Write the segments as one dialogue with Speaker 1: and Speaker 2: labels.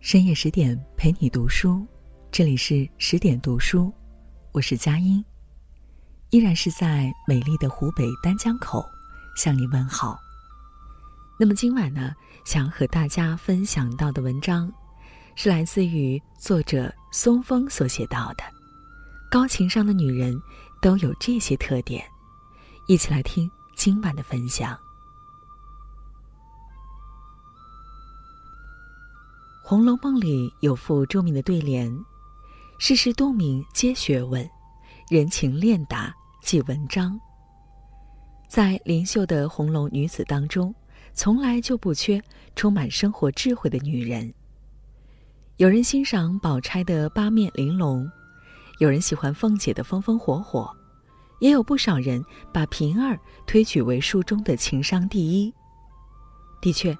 Speaker 1: 深夜十点陪你读书，这里是十点读书，我是佳音，依然是在美丽的湖北丹江口向你问好。那么今晚呢，想和大家分享到的文章，是来自于作者松风所写到的。高情商的女人都有这些特点，一起来听今晚的分享。《红楼梦》里有副著名的对联：“世事洞明皆学问，人情练达即文章。”在灵秀的红楼女子当中，从来就不缺充满生活智慧的女人。有人欣赏宝钗的八面玲珑，有人喜欢凤姐的风风火火，也有不少人把平儿推举为书中的情商第一。的确。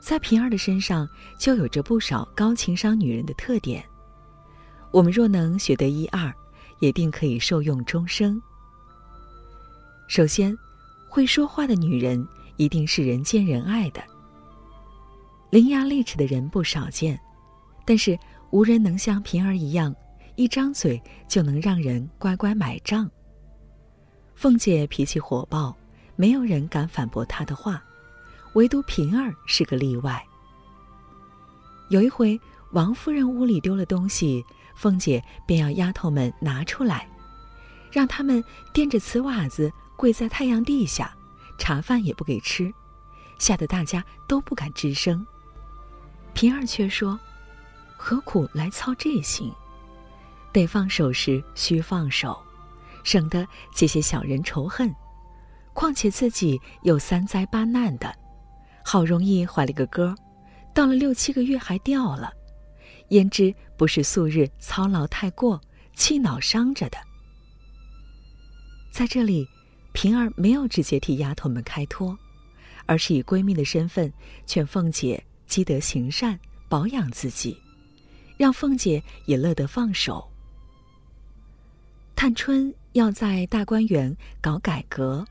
Speaker 1: 在平儿的身上就有着不少高情商女人的特点，我们若能学得一二，也定可以受用终生。首先，会说话的女人一定是人见人爱的。伶牙俐齿的人不少见，但是无人能像平儿一样，一张嘴就能让人乖乖买账。凤姐脾气火爆，没有人敢反驳她的话。唯独平儿是个例外。有一回，王夫人屋里丢了东西，凤姐便要丫头们拿出来，让他们垫着瓷瓦子跪在太阳地下，茶饭也不给吃，吓得大家都不敢吱声。平儿却说：“何苦来操这心？得放手时须放手，省得结些小人仇恨。况且自己有三灾八难的。”好容易怀了个哥，到了六七个月还掉了，焉知不是素日操劳太过，气恼伤着的？在这里，平儿没有直接替丫头们开脱，而是以闺蜜的身份劝凤姐积德行善，保养自己，让凤姐也乐得放手。探春要在大观园搞改革，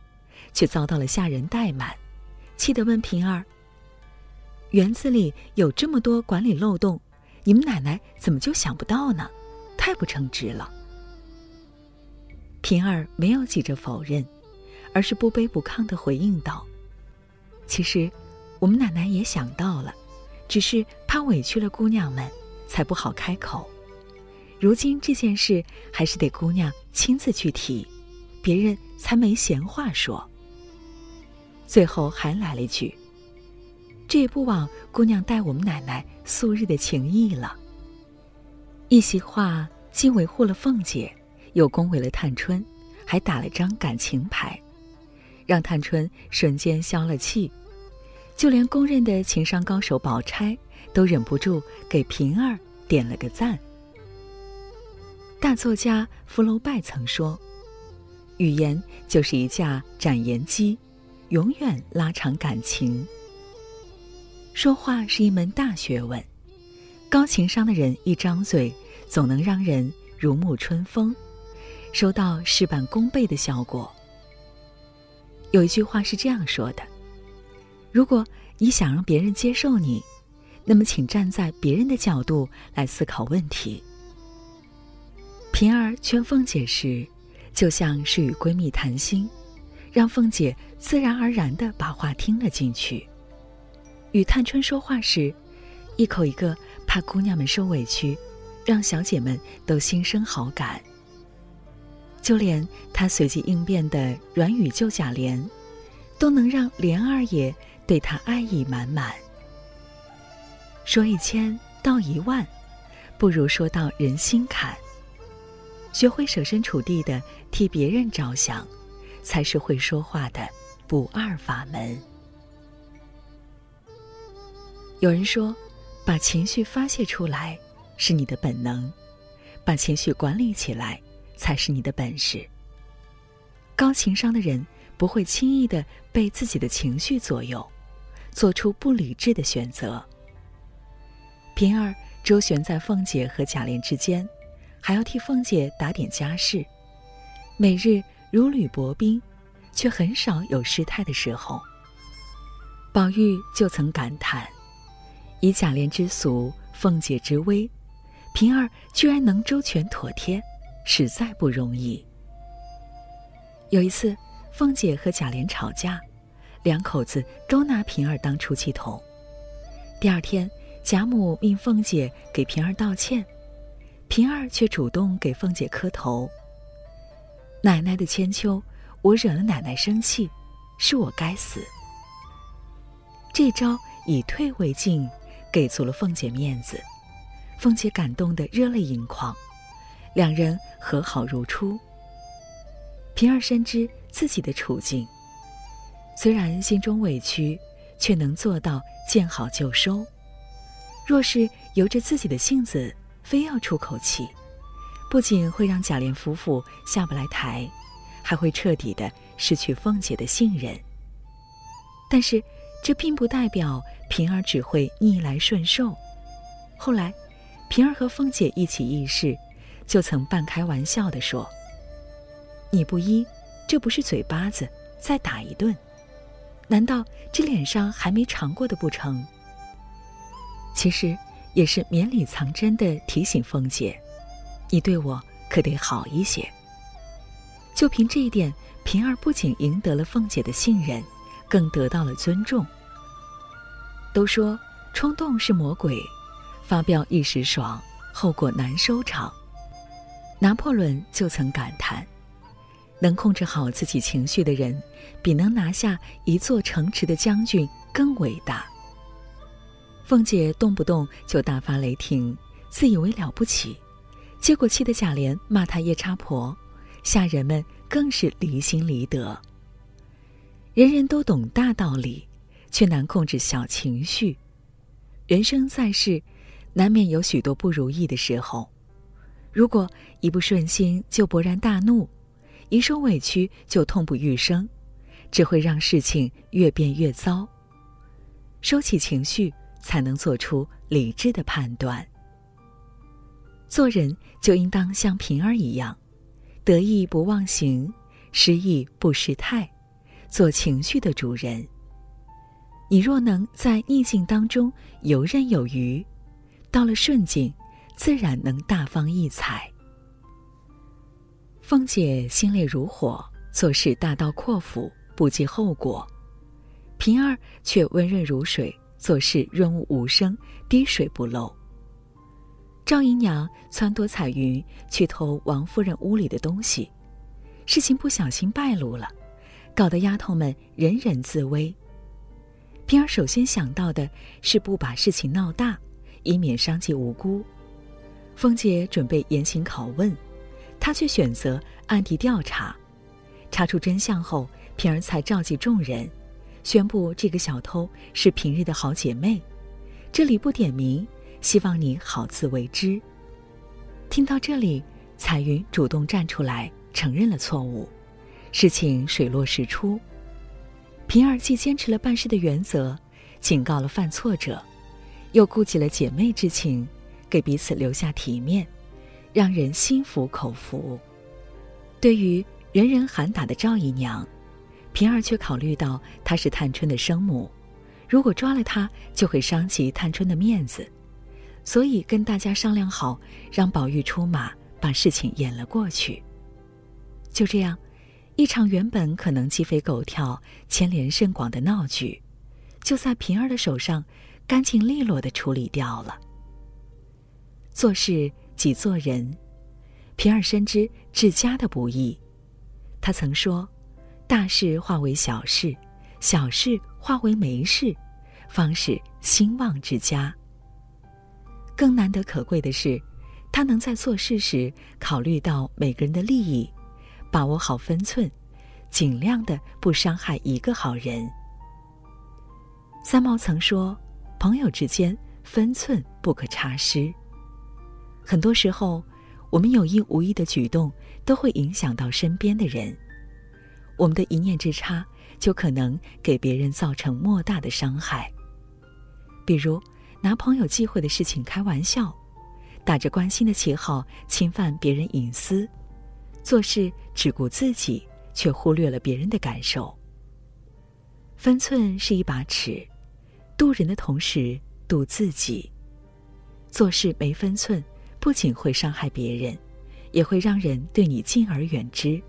Speaker 1: 却遭到了下人怠慢。气得问平儿：“园子里有这么多管理漏洞，你们奶奶怎么就想不到呢？太不称职了。”平儿没有急着否认，而是不卑不亢的回应道：“其实，我们奶奶也想到了，只是怕委屈了姑娘们，才不好开口。如今这件事还是得姑娘亲自去提，别人才没闲话说。”最后还来了一句：“这也不枉姑娘待我们奶奶素日的情谊了。”一席话既维护了凤姐，又恭维了探春，还打了张感情牌，让探春瞬间消了气。就连公认的情商高手宝钗，都忍不住给平儿点了个赞。大作家福楼拜曾说：“语言就是一架展言机。”永远拉长感情。说话是一门大学问，高情商的人一张嘴，总能让人如沐春风，收到事半功倍的效果。有一句话是这样说的：如果你想让别人接受你，那么请站在别人的角度来思考问题。平儿劝凤姐时，就像是与闺蜜谈心。让凤姐自然而然的把话听了进去。与探春说话时，一口一个怕姑娘们受委屈，让小姐们都心生好感。就连她随机应变的软语救贾琏，都能让琏二爷对她爱意满满。说一千道一万，不如说到人心坎。学会设身处地的替别人着想。才是会说话的不二法门。有人说，把情绪发泄出来是你的本能，把情绪管理起来才是你的本事。高情商的人不会轻易的被自己的情绪左右，做出不理智的选择。平儿周旋在凤姐和贾琏之间，还要替凤姐打点家事，每日。如履薄冰，却很少有失态的时候。宝玉就曾感叹：“以贾琏之俗，凤姐之威，平儿居然能周全妥帖，实在不容易。有一次，凤姐和贾琏吵架，两口子都拿平儿当出气筒。第二天，贾母命凤姐给平儿道歉，平儿却主动给凤姐磕头。奶奶的千秋，我惹了奶奶生气，是我该死。这招以退为进，给足了凤姐面子，凤姐感动得热泪盈眶，两人和好如初。平儿深知自己的处境，虽然心中委屈，却能做到见好就收。若是由着自己的性子，非要出口气，不仅会让贾琏夫妇下不来台，还会彻底的失去凤姐的信任。但是。这并不代表平儿只会逆来顺受。后来，平儿和凤姐一起议事，就曾半开玩笑地说：“你不依，这不是嘴巴子，再打一顿。难道这脸上还没尝过的不成？”其实也是绵里藏针的提醒凤姐：“你对我可得好一些。”就凭这一点，平儿不仅赢得了凤姐的信任。更得到了尊重。都说冲动是魔鬼，发飙一时爽，后果难收场。拿破仑就曾感叹：能控制好自己情绪的人，比能拿下一座城池的将军更伟大。凤姐动不动就大发雷霆，自以为了不起，结果气得贾琏骂她夜叉婆，下人们更是离心离德。人人都懂大道理，却难控制小情绪。人生在世，难免有许多不如意的时候。如果一不顺心就勃然大怒，一受委屈就痛不欲生，只会让事情越变越糟。收起情绪，才能做出理智的判断。做人就应当像平儿一样，得意不忘形，失意不失态。做情绪的主人。你若能在逆境当中游刃有余，到了顺境，自然能大放异彩。凤姐心烈如火，做事大刀阔斧，不计后果；平儿却温润如水，做事润物无声，滴水不漏。赵姨娘撺掇彩云去偷王夫人屋里的东西，事情不小心败露了。搞得丫头们人人自危。平儿首先想到的是不把事情闹大，以免伤及无辜。凤姐准备严刑拷问，她却选择暗地调查。查出真相后，平儿才召集众人，宣布这个小偷是平日的好姐妹。这里不点名，希望你好自为之。听到这里，彩云主动站出来承认了错误。事情水落石出，平儿既坚持了办事的原则，警告了犯错者，又顾及了姐妹之情，给彼此留下体面，让人心服口服。对于人人喊打的赵姨娘，平儿却考虑到她是探春的生母，如果抓了她，就会伤及探春的面子，所以跟大家商量好，让宝玉出马，把事情演了过去。就这样。一场原本可能鸡飞狗跳、牵连甚广的闹剧，就在平儿的手上，干净利落的处理掉了。做事即做人，平儿深知治家的不易。他曾说：“大事化为小事，小事化为没事，方是兴旺之家。”更难得可贵的是，他能在做事时考虑到每个人的利益。把握好分寸，尽量的不伤害一个好人。三毛曾说：“朋友之间分寸不可差失。”很多时候，我们有意无意的举动都会影响到身边的人，我们的一念之差就可能给别人造成莫大的伤害。比如，拿朋友忌讳的事情开玩笑，打着关心的旗号侵犯别人隐私。做事只顾自己，却忽略了别人的感受。分寸是一把尺，渡人的同时渡自己。做事没分寸，不仅会伤害别人，也会让人对你敬而远之。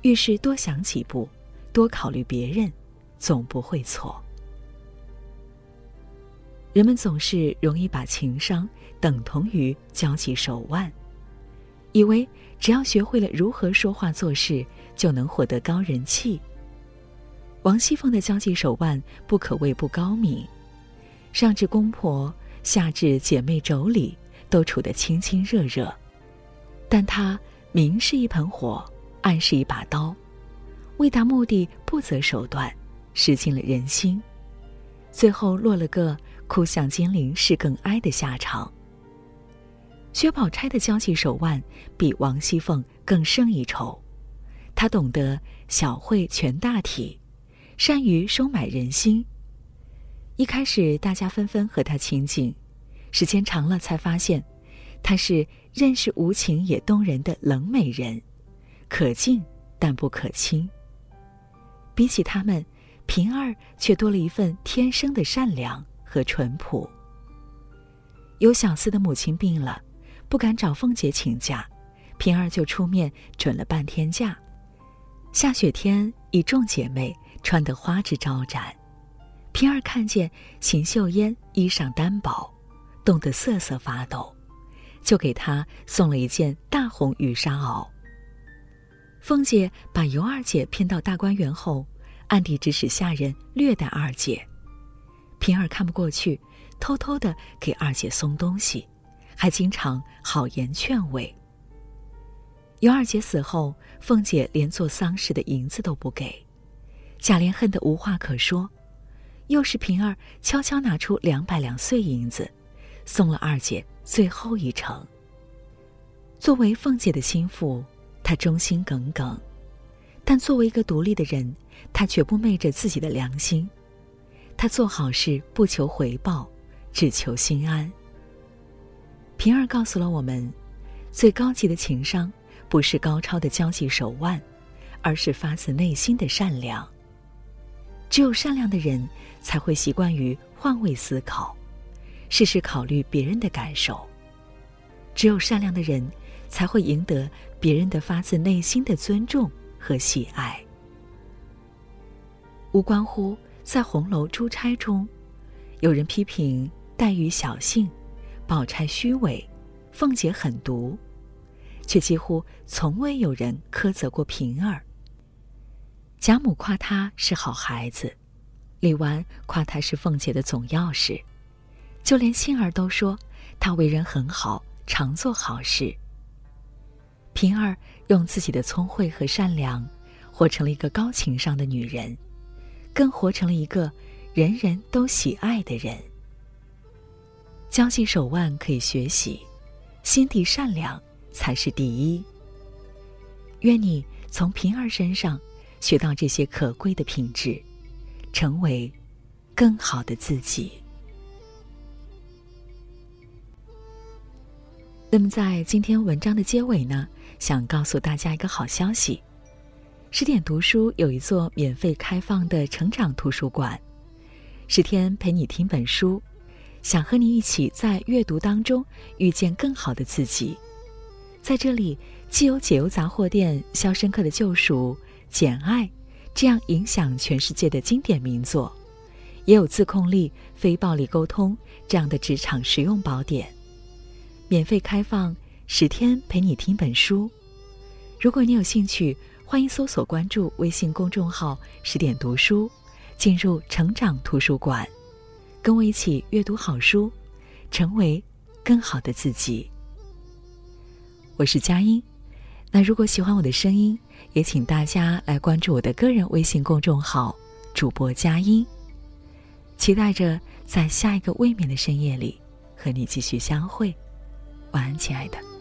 Speaker 1: 遇事多想几步，多考虑别人，总不会错。人们总是容易把情商等同于交际手腕，以为只要学会了如何说话做事，就能获得高人气。王熙凤的交际手腕不可谓不高明，上至公婆，下至姐妹妯娌，都处得亲亲热热。但她明是一盆火，暗是一把刀，为达目的不择手段，失尽了人心，最后落了个。哭向金陵事更哀的下场。薛宝钗的交际手腕比王熙凤更胜一筹，她懂得小惠全大体，善于收买人心。一开始大家纷纷和她亲近，时间长了才发现，她是认识无情也动人的冷美人，可敬但不可亲。比起他们，平儿却多了一份天生的善良。和淳朴。有小厮的母亲病了，不敢找凤姐请假，平儿就出面准了半天假。下雪天，一众姐妹穿得花枝招展，平儿看见邢岫烟衣裳单薄，冻得瑟瑟发抖，就给她送了一件大红羽纱袄。凤姐把尤二姐骗到大观园后，暗地指使下人虐待二姐。平儿看不过去，偷偷的给二姐送东西，还经常好言劝慰。尤二姐死后，凤姐连做丧事的银子都不给，贾琏恨得无话可说。又是平儿悄悄拿出两百两碎银子，送了二姐最后一程。作为凤姐的心腹，她忠心耿耿，但作为一个独立的人，她绝不昧着自己的良心。他做好事不求回报，只求心安。平儿告诉了我们，最高级的情商不是高超的交际手腕，而是发自内心的善良。只有善良的人才会习惯于换位思考，事事考虑别人的感受。只有善良的人才会赢得别人的发自内心的尊重和喜爱。无关乎。在红楼珠钗中，有人批评黛玉小性，宝钗虚伪，凤姐狠毒，却几乎从未有人苛责过平儿。贾母夸她是好孩子，李纨夸她是凤姐的总钥匙，就连杏儿都说她为人很好，常做好事。平儿用自己的聪慧和善良，活成了一个高情商的女人。更活成了一个人人都喜爱的人。交际手腕可以学习，心地善良才是第一。愿你从平儿身上学到这些可贵的品质，成为更好的自己。那么，在今天文章的结尾呢，想告诉大家一个好消息。十点读书有一座免费开放的成长图书馆，十天陪你听本书，想和你一起在阅读当中遇见更好的自己。在这里，既有解忧杂货店《肖申克的救赎》《简爱》这样影响全世界的经典名作，也有自控力、非暴力沟通这样的职场实用宝典。免费开放十天陪你听本书，如果你有兴趣。欢迎搜索关注微信公众号“十点读书”，进入成长图书馆，跟我一起阅读好书，成为更好的自己。我是佳音，那如果喜欢我的声音，也请大家来关注我的个人微信公众号“主播佳音”，期待着在下一个未眠的深夜里和你继续相会。晚安，亲爱的。